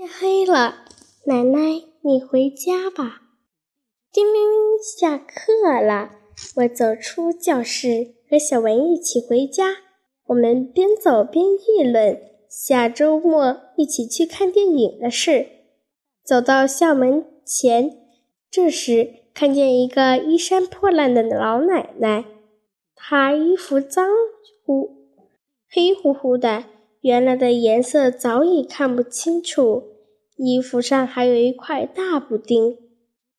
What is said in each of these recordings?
天黑了，奶奶，你回家吧。叮铃铃，下课了。我走出教室，和小文一起回家。我们边走边议论下周末一起去看电影的事。走到校门前，这时看见一个衣衫破烂的老奶奶，她衣服脏乎、黑乎乎的。原来的颜色早已看不清楚，衣服上还有一块大补丁。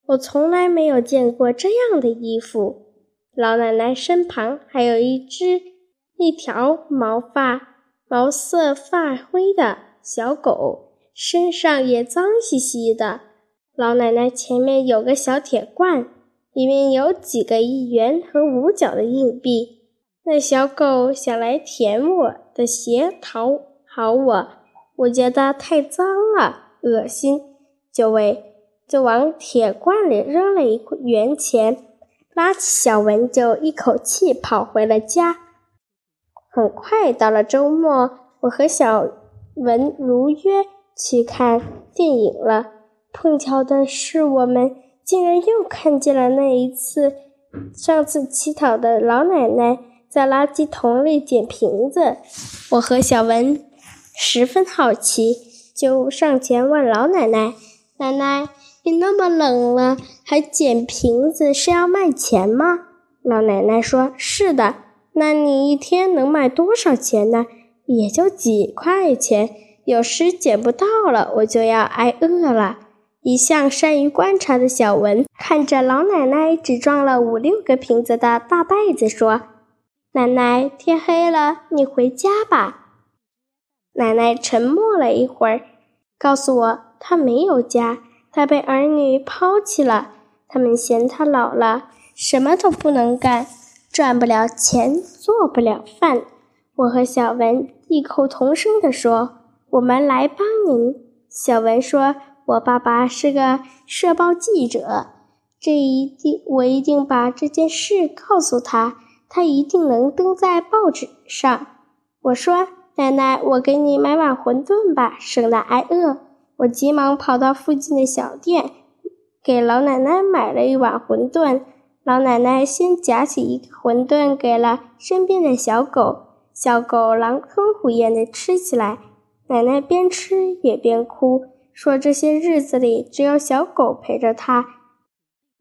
我从来没有见过这样的衣服。老奶奶身旁还有一只一条毛发毛色发灰的小狗，身上也脏兮兮的。老奶奶前面有个小铁罐，里面有几个一元和五角的硬币。那小狗想来舔我的鞋，讨好我，我觉得太脏了，恶心，就为就往铁罐里扔了一元钱，拉起小文就一口气跑回了家。很快到了周末，我和小文如约去看电影了。碰巧的是，我们竟然又看见了那一次上次乞讨的老奶奶。在垃圾桶里捡瓶子，我和小文十分好奇，就上前问老奶奶：“奶奶，你那么冷了，还捡瓶子，是要卖钱吗？”老奶奶说：“是的。”那你一天能卖多少钱呢？也就几块钱，有时捡不到了，我就要挨饿了。一向善于观察的小文看着老奶奶只装了五六个瓶子的大袋子，说。奶奶，天黑了，你回家吧。奶奶沉默了一会儿，告诉我她没有家，她被儿女抛弃了。他们嫌她老了，什么都不能干，赚不了钱，做不了饭。我和小文异口同声地说：“我们来帮您。”小文说：“我爸爸是个社报记者，这一定我一定把这件事告诉他。”他一定能登在报纸上。我说：“奶奶，我给你买碗馄饨吧，省得挨饿。”我急忙跑到附近的小店，给老奶奶买了一碗馄饨。老奶奶先夹起一个馄饨给了身边的小狗，小狗狼吞虎咽地吃起来。奶奶边吃也边哭，说：“这些日子里只有小狗陪着她，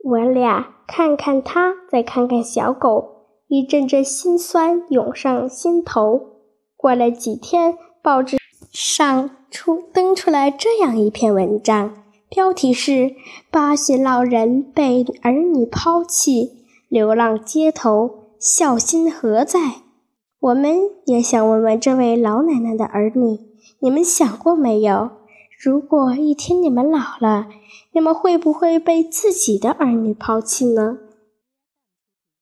我俩看看它，再看看小狗。”一阵阵心酸涌上心头。过了几天，报纸上出登出来这样一篇文章，标题是“八旬老人被儿女抛弃，流浪街头，孝心何在？”我们也想问问这位老奶奶的儿女：你们想过没有？如果一天你们老了，你们会不会被自己的儿女抛弃呢？